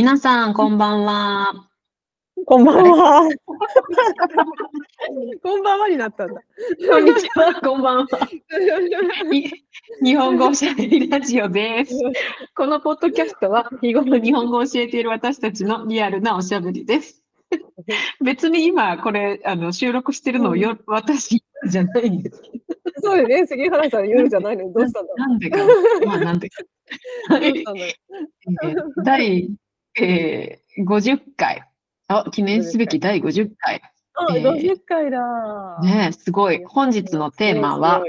皆さん、こんばんは。こんばんは。こんばんはになったんだ。こんにちは、こんばんは。い 日本語おしゃべりラジオです。このポッドキャストは、日頃日本語を教えている私たちのリアルなおしゃべりです。別に今、これ、あの収録してるのをよ、私じゃないんですけど。そうよね、杉原さん夜じゃないのにどうしたんだなんでか、まあ、なんでか。第、えー、50回。あ、記念すべき第50回。あ、えー50回だ。ねえ、すごい。本日のテーマは、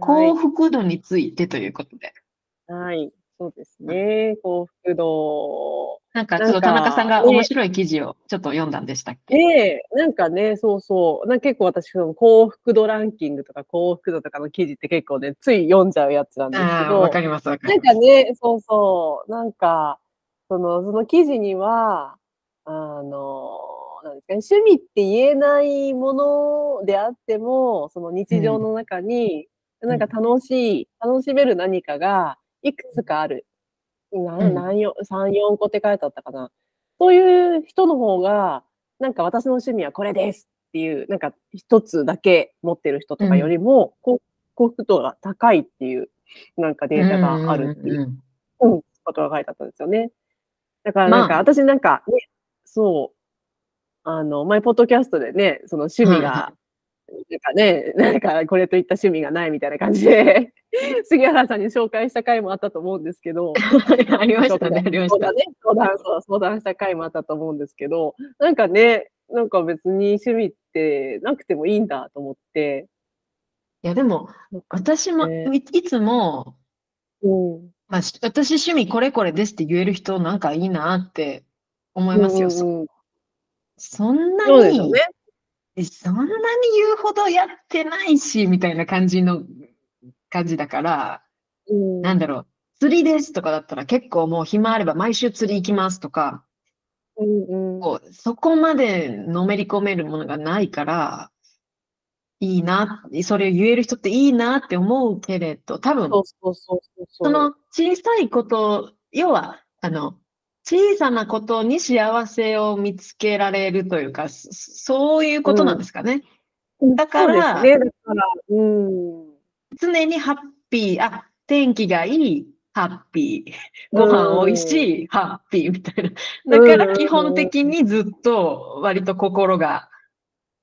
幸福度についてということで。はい。はい、そうですね。幸福度。なんかちょっと田中さんが面白い記事をちょっと読んだんでしたっけ、ねえ、なんかね、そうそう。な結構私、その幸福度ランキングとか幸福度とかの記事って結構ね、つい読んじゃうやつなんですけああ、ど。わかります、わかなんります。かね、そうそう、なんか、その、その記事には、あの、なんですかね、趣味って言えないものであっても、その日常の中に、なんか楽しい、楽しめる何かがいくつかある。なうん何よ、3、4個って書いてあったかな。そういう人の方が、なんか私の趣味はこれですっていう、なんか一つだけ持ってる人とかよりも、幸幸福度が高いっていう、なんかデータがあるっていう。うんうんうんうん、ことが書いてあったんですよね。だからなんか、まあ私なんか、ね、そう、あの、前、ポッドキャストでね、その趣味が、なんかね、なんかこれといった趣味がないみたいな感じで、杉原さんに紹介した回もあったと思うんですけど、ありましたね、ありました。相談。ね。相談そう相談した回もあったと思うんですけど、なんかね、なんか別に趣味ってなくてもいいんだと思って、いや、でも、私もね。いいつも、うん。まあ、し私趣味これこれですって言える人なんかいいなって思いますよ。そうんうんそんなに、そうですよね。そんなに言うほどやってないし、みたいな感じの感じだから、うんなんだろう、釣りですとかだったら結構もう暇あれば毎週釣り行きますとか、うんうんこうそこまでのめり込めるものがないから、いいな、それを言える人っていいなって思うけれど、多分。その小さいこと、要は、あの、小さなことに幸せを見つけられるというか、そそういうことなんですかね。だからね。だから、うん。常にハッピー、あ、天気がいい、ハッピー。ご飯美味しい、ハッピーみたいな。だから基本的にずっと割と心が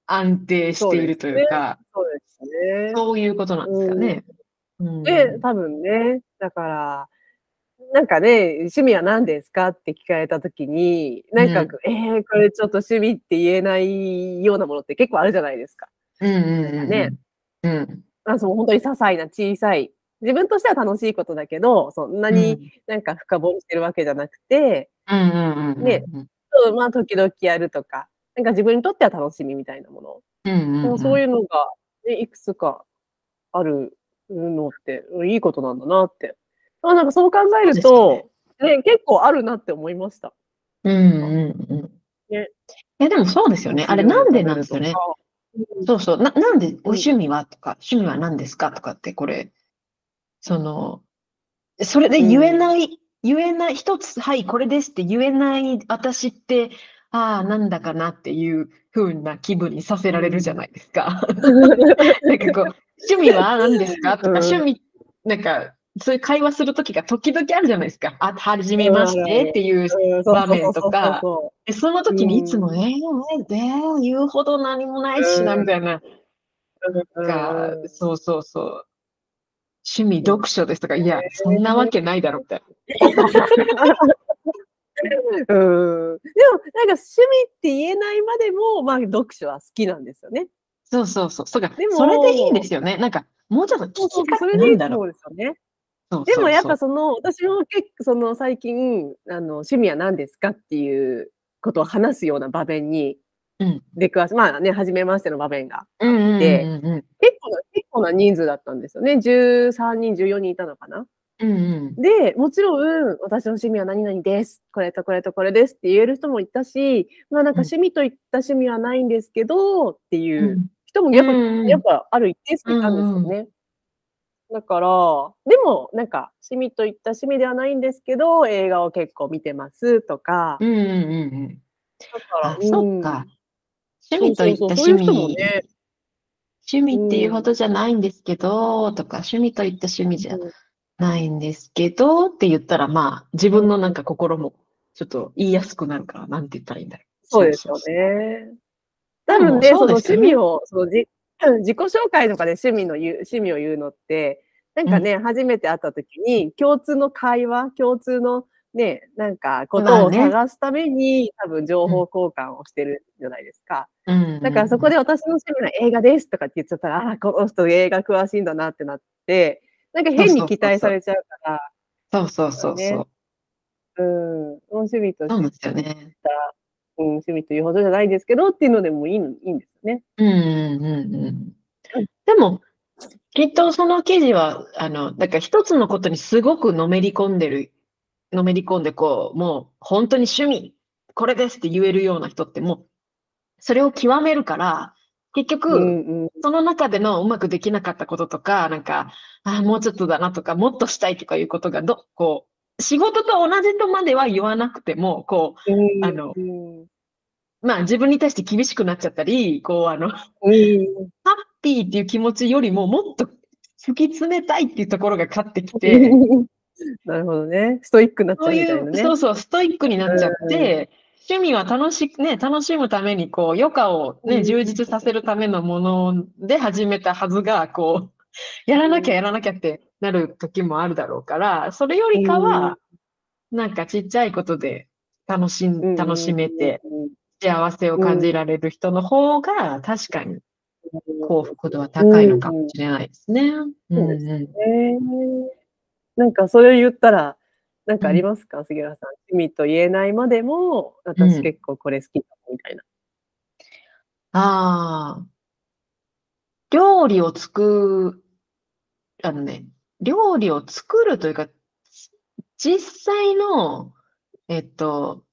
安定しているというか、そうですね。そういうことなんですかね。うんで、多分ね、だから、なんかね、趣味は何ですか？って聞かれたときに、なんか、うんえー、これちょっと趣味って言えないようなものって結構あるじゃないですか。うんうんうんうん。ねうん。あそう本当に些細な小さい。自分としては楽しいことだけど、そんなになんか深掘りしてるわけじゃなくて、うんうんうんうん。まあ時々やるとか、なんか自分にとっては楽しみみたいなもの。うんうんうん。そういうのが、ね、いくつかあるのって、いいことなんだなって。あなんかそう考えると、ね結構あるなって思いました。うんうんうん。ねいや、でもそうですよね。あれなんでなんですよね。うんそうそう。な、なんで、ご趣味はとか、趣味は何ですかとかって、これ、その、それで言えない、言えない、一つ、はい、これですって言えない私って、ああ、なんだかなっていう風な気分にさせられるじゃないですか。なんかこう、趣味は何ですか？とか、うん趣味、なんか、そういう会話するときが時々あるじゃないですか。あ、はじめましてっていう場面とか。そで、その時にいつも、うんえー、えー、言うほど何もないしな、うんみたいな、うそうがうんそうそうそう。趣味読書ですとか、いや、そんなわけないだろ、みたい うん。でも、なんか趣味って言えないまでも、まあ読書は好きなんですよね。な。そうそうそう。そうか、でもそれでいいんですよね。なんか、もうちょっと聞き方それでいいだろう。ですよね。そうでもやっぱその、私も結構その最近、あの、趣味は何ですかっていうことを話すような場面にうん出くわし、まあね、初めましての場面がそう。うんうんうんでうんうん。結構な、結構な人数だったんですよね。13人、14人いたのかな。うんうん。で、もちろん、私の趣味は何々です。これとこれとこれですって言える人もいたし、まあなんか趣味といった趣味はないんですけど、っていう人もやっぱ、やっぱある一定数いたんですよね。だから、でも、なんか、趣味といった趣味ではないんですけど、映画を結構見てますとか。うんうんうんうん。だから、あ、そっか。趣味といった趣味、ね。趣味っていうほどじゃないんですけど、とか、趣味といった趣味じゃうんないんですけどって言ったら、まあ、自分のなんか心もちょっと言いやすくなるから、なんて言ったらいいんだろう。そうですよね。多分ね、そのそうですよね。趣味を、そのじ 自己紹介とかで趣味の言う、趣味を言うのって、なんかね、初めて会った時に、共通の会話、共通のね、なんかことを探すために、多分情報交換をしてるじゃないですか。うん。うんだからそこで私の趣味は映画ですとかって言っちゃったら、ああ、この人映画詳しいんだなってなって、なんか変に期待されちゃうから、そうそうそうねそう。うん、趣味として。そうなんですよね。うん、趣味というほどじゃないですけどっていうのでもいいのいいんですよね。うんうんうんうん。でも、きっとその記事は、あの、だから一つのことにすごくのめり込んでる、のめり込んでこう、もう本当に趣味、これですって言えるような人ってもう、それを極めるから、結局、うんうんその中でのうまくできなかったこととか、なんか、ああ、もうちょっとだなとか、もっとしたいとかいうことがど、こう、仕事と同じとまでは言わなくても、こうん。あのうんう、まあ自分に対して厳しくなっちゃったり、こう、あの、ハッうんピーっていう気持ちよりも、もっと突き詰めたいっていうところが勝ってきて、なるほどね。ストイックになっちゃそうみたいうなね。そうそう、ストイックになっちゃって、趣味は楽しく、ね、楽しむために、こう、余暇をね、うん。充実させるためのもので始めたはずが、こう、やらなきゃやらなきゃってなる時もあるだろうから、それよりかは、なんかちっちゃいことで楽しん、楽しめて、幸せを感じられる人の方が、確かに幸福度は高いのかもしれないですね。そうですうん。うんえーなんかそれを言ったら、なんかありますか、杉浦さん。趣味と言えないまでも、うん。私結構これ好きだみたいな。ああ、料理を作、あのね、料理を作るというか、実際の、えっと、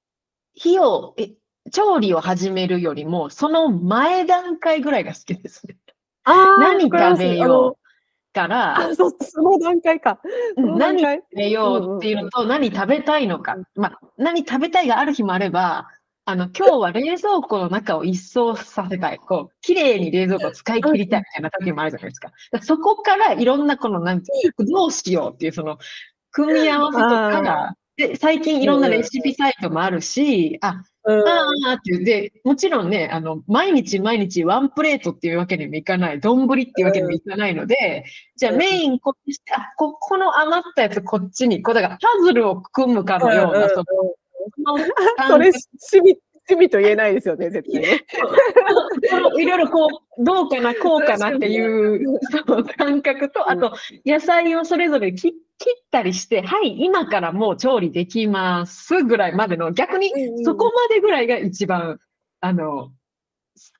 火を、え、調理を始めるよりも、その前段階ぐらいが好きですね。あ何食べようから、あ、そ、その段階か。何階？食べようっていうのと、何食べたいのか。まあ、何食べたいがある日もあれば、あの、今日は冷蔵庫の中を一掃させたい。こう、綺麗に冷蔵庫を使い切りたいみたいな時もあるじゃないですか。だからそこからいろんなこの、なんていうかどうしようっていう、その、組み合わせとかが、で、最近いろんなレシピサイトもあるし、あ、うんああっていう。で、もちろんね、あの、毎日毎日ワンプレートっていうわけにもいかない、丼っていうわけにもいかないので、じゃあうんメインこっちして、あ、こ、この余ったやつこっちに、こう、だからパズルを組むかのような、そのそれ、趣味、趣味と言えないですよね、絶対ね。いろいろこう、どうかな、こうかなっていう、感覚と、あと、野菜をそれぞれ切切ったりして、はい、今からもう調理できますぐらいまでの、逆にそこまでぐらいが一番、あの、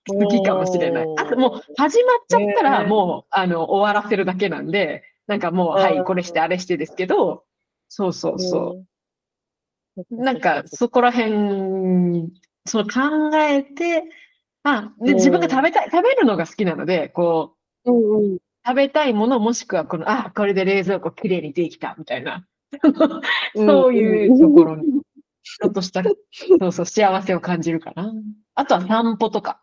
好きかもしれない。あともう始まっちゃったら、もう、あの、終わらせるだけなんで、なんかもう、はうんい、これして、あれしてですけど、そうそうそう。うん。なんか、そこら辺、その考えて、あ、で、うん自分が食べたい、食べるのが好きなので、こう、うんうん。食べたいもの、もしくはこの、あ、これで冷蔵庫きれいにできた、みたいな。うんそういうところに、ちょっとした、そうそう、幸せを感じるかな。あとは散歩とか。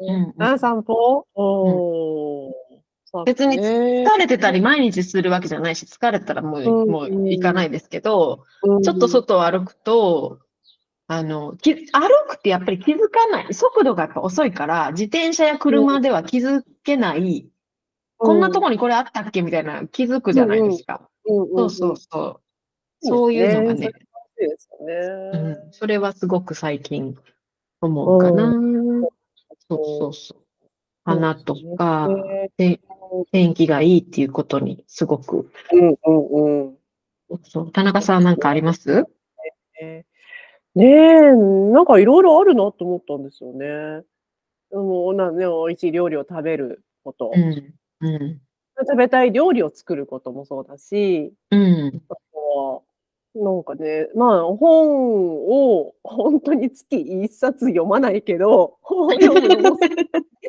うんうんあ、散歩？おー。別にね疲れてたり毎日するわけじゃないし、疲れたらもう、うんもう行かないですけど、うんちょっと外を歩くと、あの、き、歩くってやっぱり気づかない。速度がやっぱ遅いから、自転車や車では気づけない。こんなとこにこれあったっけみたいな気づくじゃないですか。うんそうそうそう。そういうのがね、そうですよね。うん、それはすごく最近思うかな。そうそうそう。花とか、て天気がいいっていうことにすごく。うんうんうん。そう田中さんなんかあります？ねねえ、なんかいろいろあるなと思ったんですよね。でも、なね、美味しい料理を食べること、うん。うん。食べたい料理を作ることもそうだし、うん。あとはなんかね、まあ本を本当に月一冊読まないけど、本を読むのも い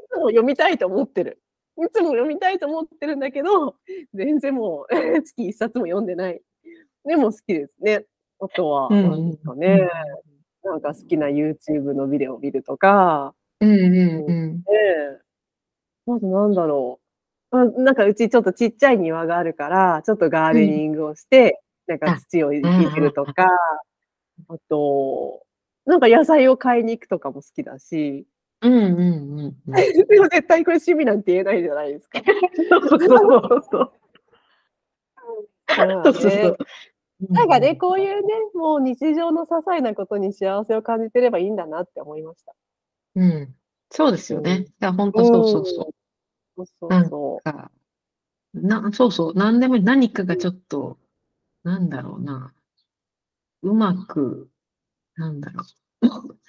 つも読みたいと思ってる。いつも読みたいと思ってるんだけど、全然もう 月一冊も読んでない。でも好きですね。あとは、うんなんですかね、なんか好きな YouTube のビデオを見るとか、うんうんうん。まずなんだろう。あなんかうちちょっとちっちゃい庭があるから、ちょっとガーデニングをして、なんか土を入れるとか、あと、なんか野菜を買いに行くとかも好きだし、うんうんうんうん。でも絶対これ趣味なんて言えないじゃないですか。そうそうそうそう。なんかね、こういうね、もう日常の些細なことに幸せを感じてればいいんだなって思いました。うん。そうですようんね。いや、本当そうそうそそうそうなんそうか、な、そうそう。何でも何かがちょっと、なんだろうな。うまく、なんだろう。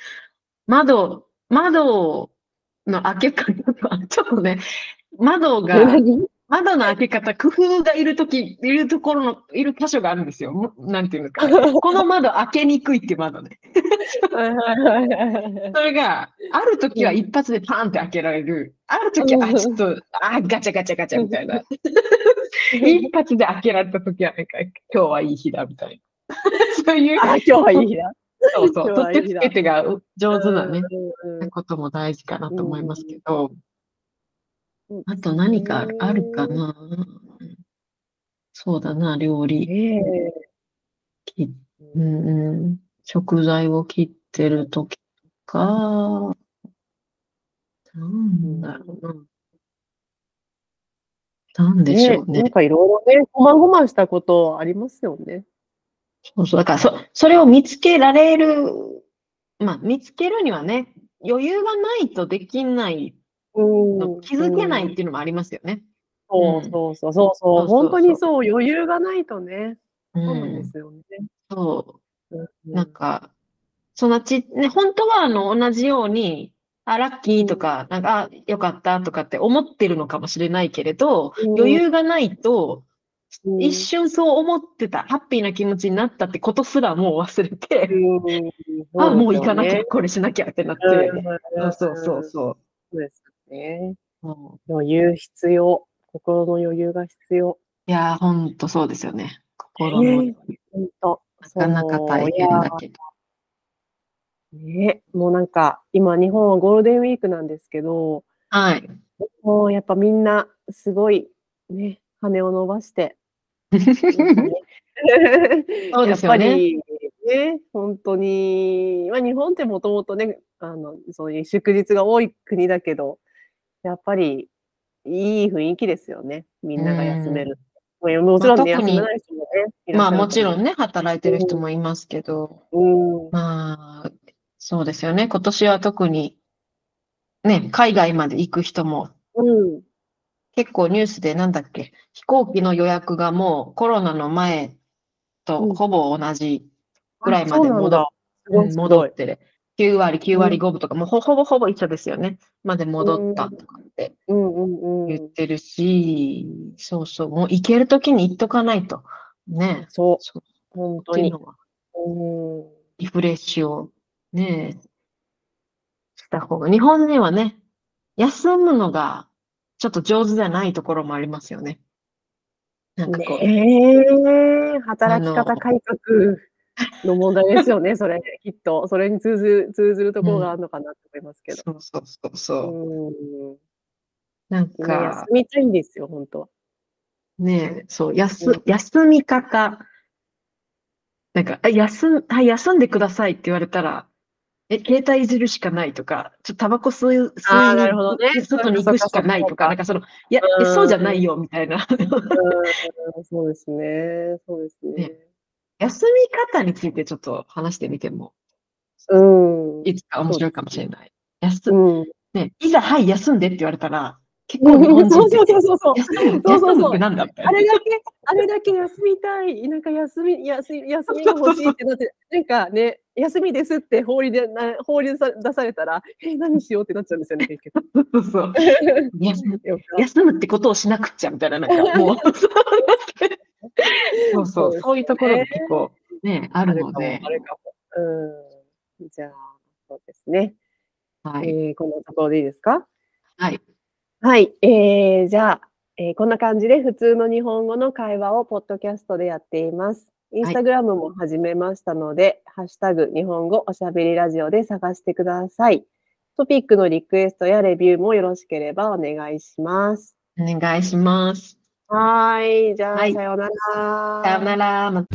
窓、窓の開け方が、ちょっとね、窓う。が、何？窓の開け方、工夫がいるとき、いるところの、いる箇所があるんですよ。もなんていうのかな。この窓開けにくいっていう窓ね。それが、あるときは一発でパーンって開けられる。あるときは、あ、ちょっと、あ、ガチャガチャガチャみたいな。一発で開けられたときは、なんか、今日はいい日だみたいな。そういう、あ、今日はいい日だ。そうそう、取ってつけてがう上手なね、ことも大事かなと思いますけど、うんあと何かあるかな。そうだな、料理。ねえきうんうん、食材を切ってるときとか、なんだろうな。なんでしょうね。なんかいろいろね、こまごましたことありますよね。そうそう。だから、そ、それを見つけられる、まあ、見つけるにはね、余裕がないとできない気づけないっていうのもありますよね。そうそうそうそうそう本当にそう、余裕がないとね。うそうなんでん。すよね。そう。うんなんか、そのち、ね、本当はあの、同じように、あ、ラッキーとか、なんか、あ、よかったとかって思ってるのかもしれないけれど、うん余裕がないと、うん一瞬そう思ってた、ハッピーな気持ちになったってことすらもう忘れて、うんあ、もう行かなきゃ、これしなきゃってなって、うんそうそうそうそそうですね。余裕必要。心の余裕が必要。ういやー、ほんとそうですよね。心の、ね本当。なかなか大変だけど。ね、もうなんか、今日本はゴールデンウィークなんですけど、はい。もうやっぱみんなすごいね、羽を伸ばして、そうですよねやっぱりね、本当に、まあ、日本ってもともとね、あの、そういう祝日が多い国だけど、やっぱりいい雰囲気ですよね。みんなが休める。まあもちろんね、まあ休めない人もね、まあもちろんね。ね、働いてる人もいますけど、うん。まあ、そうですよね。今年は特に、ね、海外まで行く人もうん。結構ニュースでなんだっけ、飛行機の予約がもうコロナの前とうんほぼ同じぐらいまあで戻。戻ってる。9割、9割5分とか、もうほほぼほぼ一緒ですよね。まで戻ったとかってうんうんうん。言ってるし、そうそう、もう行けるときに行っとかないと。ね。そう、そう本当に。リフレッシュをね、した方が、日本人はね、休むのがちょっと上手じゃないところもありますよね。なんかこう、ねえ、働き方改革の問題ですよね、それ、きっと。それに通ずる、通ずるところがあるのかなと思いますけど。そうそうそうそう。うん。なんか休、みたいんですよ、本当は。ね、そう、休うん、休み方。なんか、あ、休ん、はい、休んでくださいって言われたら、え、携帯いじるしかないとか、ちょっとタバコ吸い、吸あーいになるほどね外に行くしかないとか、なんかその、いや、そうじゃないよ、みたいな。うん、そうですね。そうですねね。休み方についてちょっと話してみても、うん。いつか面白いかもしれない。休、うん。ね、いざ、はい、休んでって言われたら、結構日本人そうそうそうそう。そうそうそうなんだ。あれだけ、あれだけ休みたい、なんか休み、休み休みが欲しいってなって、なんかね、休みですって法律でな法律さ出されたら、え、何しようってなっちゃうんですよね、結局。そうそう。休むってことをしなくっちゃみたいな、なんか もう、そうそう、そうそういうところが結構ね、ああるので。うん。じゃあ、そうですね。はい。えー、こんなところでいいですか？はい。はい。えー、じゃあ、えーこんな感じで普通の日本語の会話をポッドキャストでやっています。インスタグラムも始めましたので、ハッシュタグ日本語おしゃべりラジオで探してください。トピックのリクエストやレビューもよろしければお願いします。お願いします。はーい。じゃあ、はいさようなら。さようなら。ま